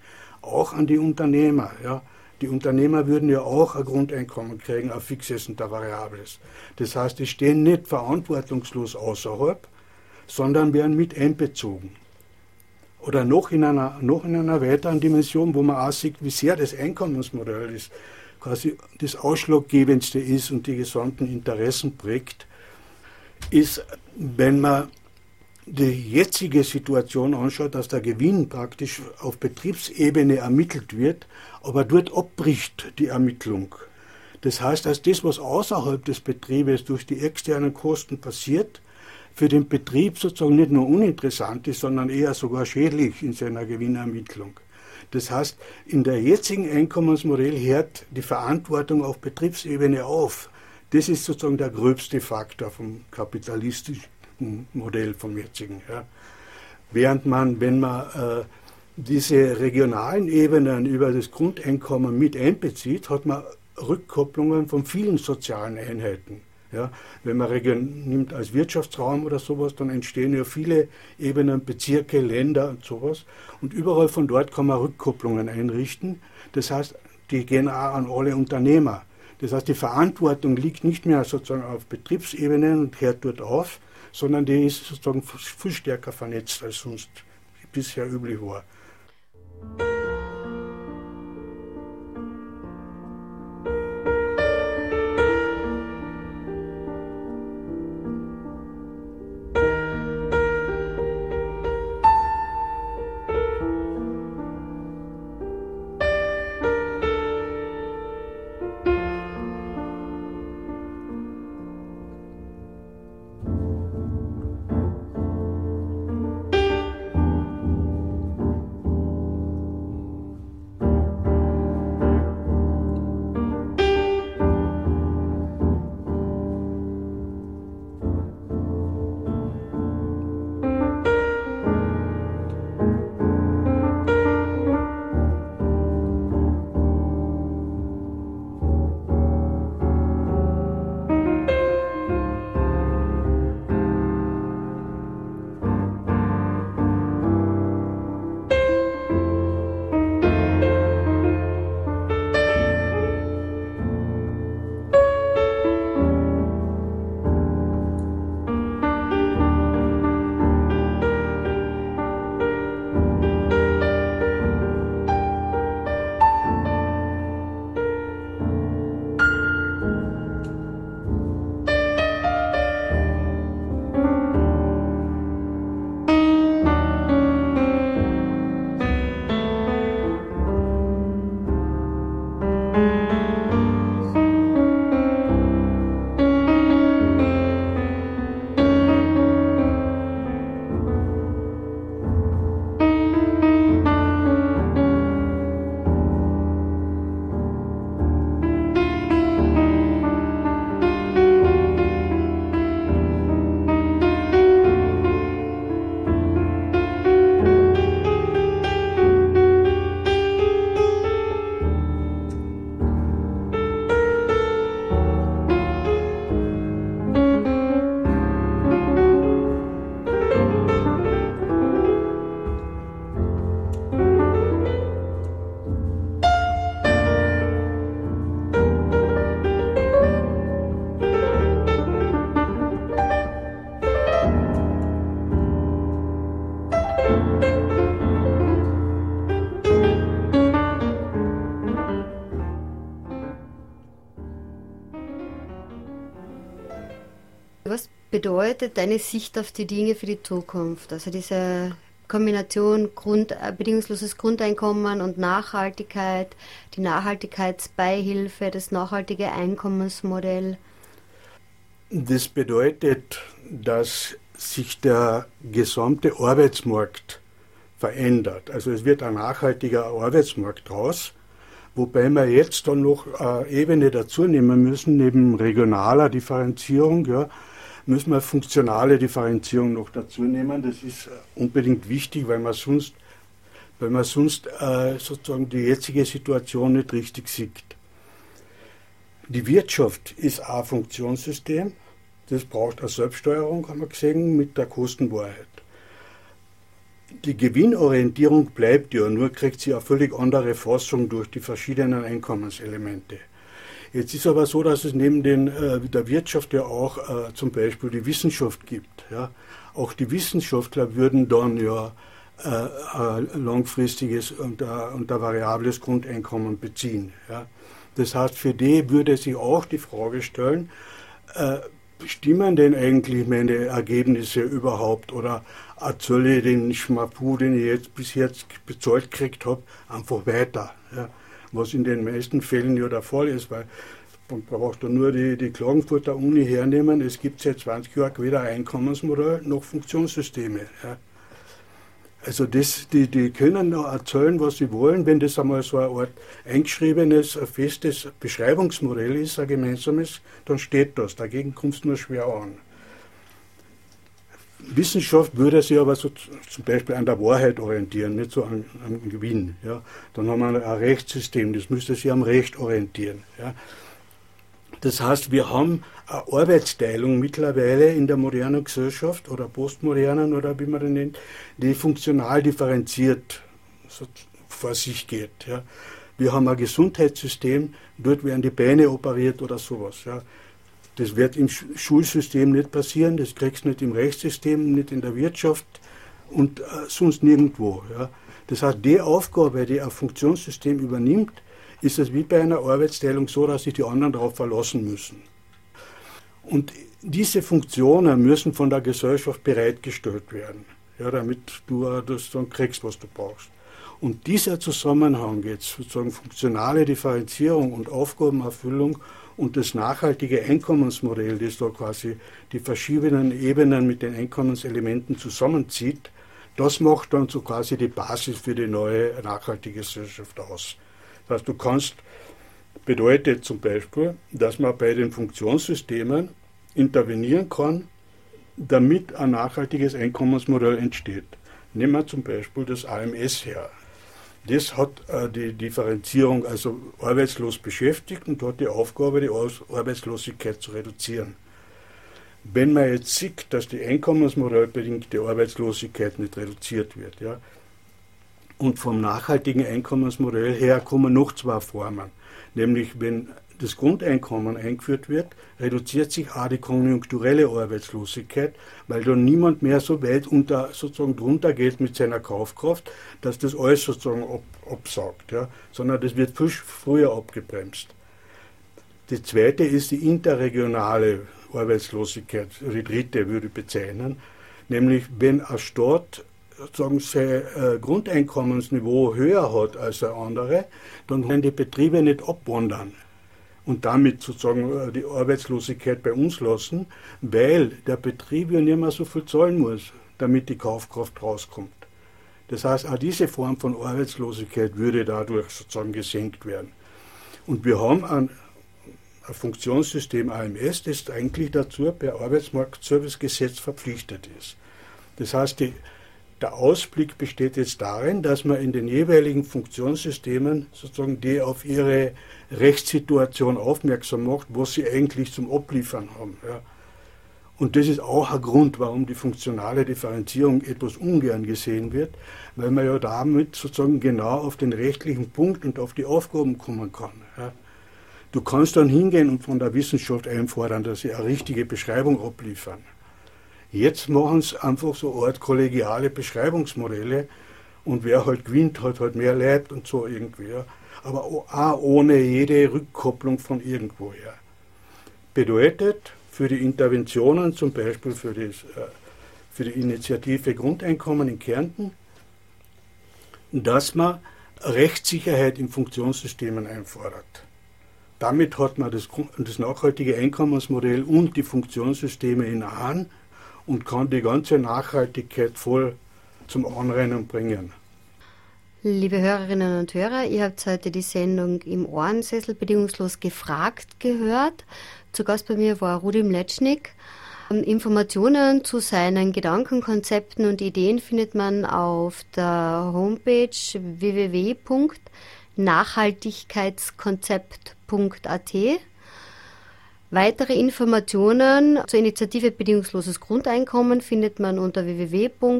auch an die Unternehmer. Ja. Die Unternehmer würden ja auch ein Grundeinkommen kriegen, ein fixes und ein variables. Das heißt, die stehen nicht verantwortungslos außerhalb, sondern werden mit einbezogen. Oder noch in einer, noch in einer weiteren Dimension, wo man auch sieht, wie sehr das Einkommensmodell ist, quasi das Ausschlaggebendste ist und die gesamten Interessen prägt, ist, wenn man die jetzige Situation anschaut, dass der Gewinn praktisch auf Betriebsebene ermittelt wird, aber dort abbricht die Ermittlung. Das heißt, dass das, was außerhalb des Betriebes durch die externen Kosten passiert, für den Betrieb sozusagen nicht nur uninteressant ist, sondern eher sogar schädlich in seiner Gewinnermittlung. Das heißt, in der jetzigen Einkommensmodell hört die Verantwortung auf Betriebsebene auf. Das ist sozusagen der gröbste Faktor vom kapitalistischen Modell vom jetzigen. Ja. Während man, wenn man äh, diese regionalen Ebenen über das Grundeinkommen mit einbezieht, hat man Rückkopplungen von vielen sozialen Einheiten. Ja, wenn man Region nimmt als Wirtschaftsraum oder sowas, dann entstehen ja viele Ebenen, Bezirke, Länder und sowas. Und überall von dort kann man Rückkopplungen einrichten. Das heißt, die gehen auch an alle Unternehmer. Das heißt, die Verantwortung liegt nicht mehr sozusagen auf Betriebsebenen und hört dort auf, sondern die ist sozusagen viel stärker vernetzt, als sonst bisher üblich war. Bedeutet deine Sicht auf die Dinge für die Zukunft? Also diese Kombination Grund, äh, bedingungsloses Grundeinkommen und Nachhaltigkeit, die Nachhaltigkeitsbeihilfe, das nachhaltige Einkommensmodell. Das bedeutet, dass sich der gesamte Arbeitsmarkt verändert. Also es wird ein nachhaltiger Arbeitsmarkt draus, wobei wir jetzt dann noch eine Ebene dazu nehmen müssen, neben regionaler Differenzierung, ja, müssen wir funktionale Differenzierung noch dazu nehmen. Das ist äh, unbedingt wichtig, weil man sonst, weil man sonst äh, sozusagen die jetzige Situation nicht richtig sieht. Die Wirtschaft ist ein Funktionssystem. Das braucht eine Selbststeuerung, haben wir gesehen, mit der Kostenwahrheit. Die Gewinnorientierung bleibt ja, nur kriegt sie eine völlig andere Fassung durch die verschiedenen Einkommenselemente. Jetzt ist aber so, dass es neben den, äh, der Wirtschaft ja auch äh, zum Beispiel die Wissenschaft gibt. Ja. Auch die Wissenschaftler würden dann ja äh, langfristiges und, und ein variables Grundeinkommen beziehen. Ja. Das heißt, für die würde sich auch die Frage stellen, äh, stimmen denn eigentlich meine Ergebnisse überhaupt oder erzähle ich den Schmapu, den ich jetzt bis jetzt bezahlt gekriegt habe, einfach weiter. Ja was in den meisten Fällen ja der Fall ist, weil man braucht da nur die, die Klagenfurter Uni hernehmen. Es gibt seit 20 Jahren weder Einkommensmodell noch Funktionssysteme. Ja. Also das, die, die können erzählen, was sie wollen, wenn das einmal so eine Art eingeschriebenes, festes Beschreibungsmodell ist, ein gemeinsames, dann steht das. Dagegen kommst du nur schwer an. Wissenschaft würde sich aber so zum Beispiel an der Wahrheit orientieren, nicht so an, an Gewinn. Ja. Dann haben wir ein Rechtssystem, das müsste sich am Recht orientieren. Ja. Das heißt, wir haben eine Arbeitsteilung mittlerweile in der modernen Gesellschaft oder postmodernen oder wie man den nennt, die funktional differenziert vor sich geht. Ja. Wir haben ein Gesundheitssystem, dort werden die Beine operiert oder sowas. Ja. Das wird im Schulsystem nicht passieren, das kriegst du nicht im Rechtssystem, nicht in der Wirtschaft und äh, sonst nirgendwo. Ja. Das heißt, die Aufgabe, die ein Funktionssystem übernimmt, ist es wie bei einer Arbeitsteilung so, dass sich die anderen darauf verlassen müssen. Und diese Funktionen müssen von der Gesellschaft bereitgestellt werden, ja, damit du das dann kriegst, was du brauchst. Und dieser Zusammenhang jetzt, sozusagen funktionale Differenzierung und Aufgabenerfüllung und das nachhaltige Einkommensmodell, das da quasi die verschiedenen Ebenen mit den Einkommenselementen zusammenzieht, das macht dann so quasi die Basis für die neue nachhaltige Gesellschaft aus. Das heißt, du kannst, bedeutet zum Beispiel, dass man bei den Funktionssystemen intervenieren kann, damit ein nachhaltiges Einkommensmodell entsteht. Nehmen wir zum Beispiel das AMS her. Das hat äh, die Differenzierung, also arbeitslos beschäftigt und hat die Aufgabe, die Arbeitslosigkeit zu reduzieren. Wenn man jetzt sieht, dass die einkommensmodellbedingte Arbeitslosigkeit nicht reduziert wird, ja, und vom nachhaltigen Einkommensmodell her kommen noch zwei Formen. Nämlich, wenn das Grundeinkommen eingeführt wird, reduziert sich auch die konjunkturelle Arbeitslosigkeit, weil dann niemand mehr so weit unter, sozusagen drunter geht mit seiner Kaufkraft, dass das alles sozusagen ab, absaugt, ja, sondern das wird viel früher abgebremst. Die zweite ist die interregionale Arbeitslosigkeit, die dritte würde ich bezeichnen, nämlich wenn ein Staat sozusagen sein äh, Grundeinkommensniveau höher hat als der andere, dann können die Betriebe nicht abwandern und damit sozusagen äh, die Arbeitslosigkeit bei uns lassen, weil der Betrieb ja nicht mehr so viel zahlen muss, damit die Kaufkraft rauskommt. Das heißt, auch diese Form von Arbeitslosigkeit würde dadurch sozusagen gesenkt werden. Und wir haben ein, ein Funktionssystem AMS, das eigentlich dazu per Arbeitsmarktservicegesetz verpflichtet ist. Das heißt, die der Ausblick besteht jetzt darin, dass man in den jeweiligen Funktionssystemen sozusagen die auf ihre Rechtssituation aufmerksam macht, was sie eigentlich zum Abliefern haben. Ja. Und das ist auch ein Grund, warum die funktionale Differenzierung etwas ungern gesehen wird, weil man ja damit sozusagen genau auf den rechtlichen Punkt und auf die Aufgaben kommen kann. Ja. Du kannst dann hingehen und von der Wissenschaft einfordern, dass sie eine richtige Beschreibung abliefern. Jetzt machen sie einfach so Art kollegiale Beschreibungsmodelle und wer halt gewinnt, hat halt mehr Leid und so irgendwie. Aber auch ohne jede Rückkopplung von irgendwoher. Bedeutet für die Interventionen, zum Beispiel für, das, äh, für die Initiative Grundeinkommen in Kärnten, dass man Rechtssicherheit in Funktionssystemen einfordert. Damit hat man das, das nachhaltige Einkommensmodell und die Funktionssysteme in Ahn und kann die ganze Nachhaltigkeit voll zum Anrennen bringen. Liebe Hörerinnen und Hörer, ihr habt heute die Sendung im Ohrensessel bedingungslos gefragt gehört. Zu Gast bei mir war Rudi Mletschnik. Informationen zu seinen Gedankenkonzepten und Ideen findet man auf der Homepage www.nachhaltigkeitskonzept.at. Weitere Informationen zur Initiative Bedingungsloses Grundeinkommen findet man unter www.ibgek.net.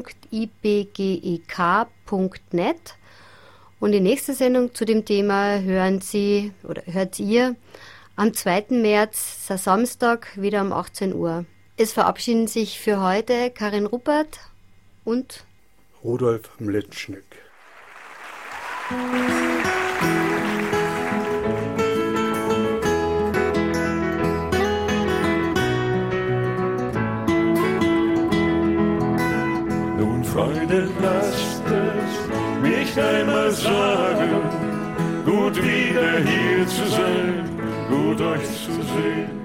Und die nächste Sendung zu dem Thema hören Sie oder hört ihr am 2. März, Samstag, wieder um 18 Uhr. Es verabschieden sich für heute Karin Ruppert und Rudolf Mletschnik. Freunde, lasst es mich einmal sagen, gut wieder hier zu sein, gut euch zu sehen.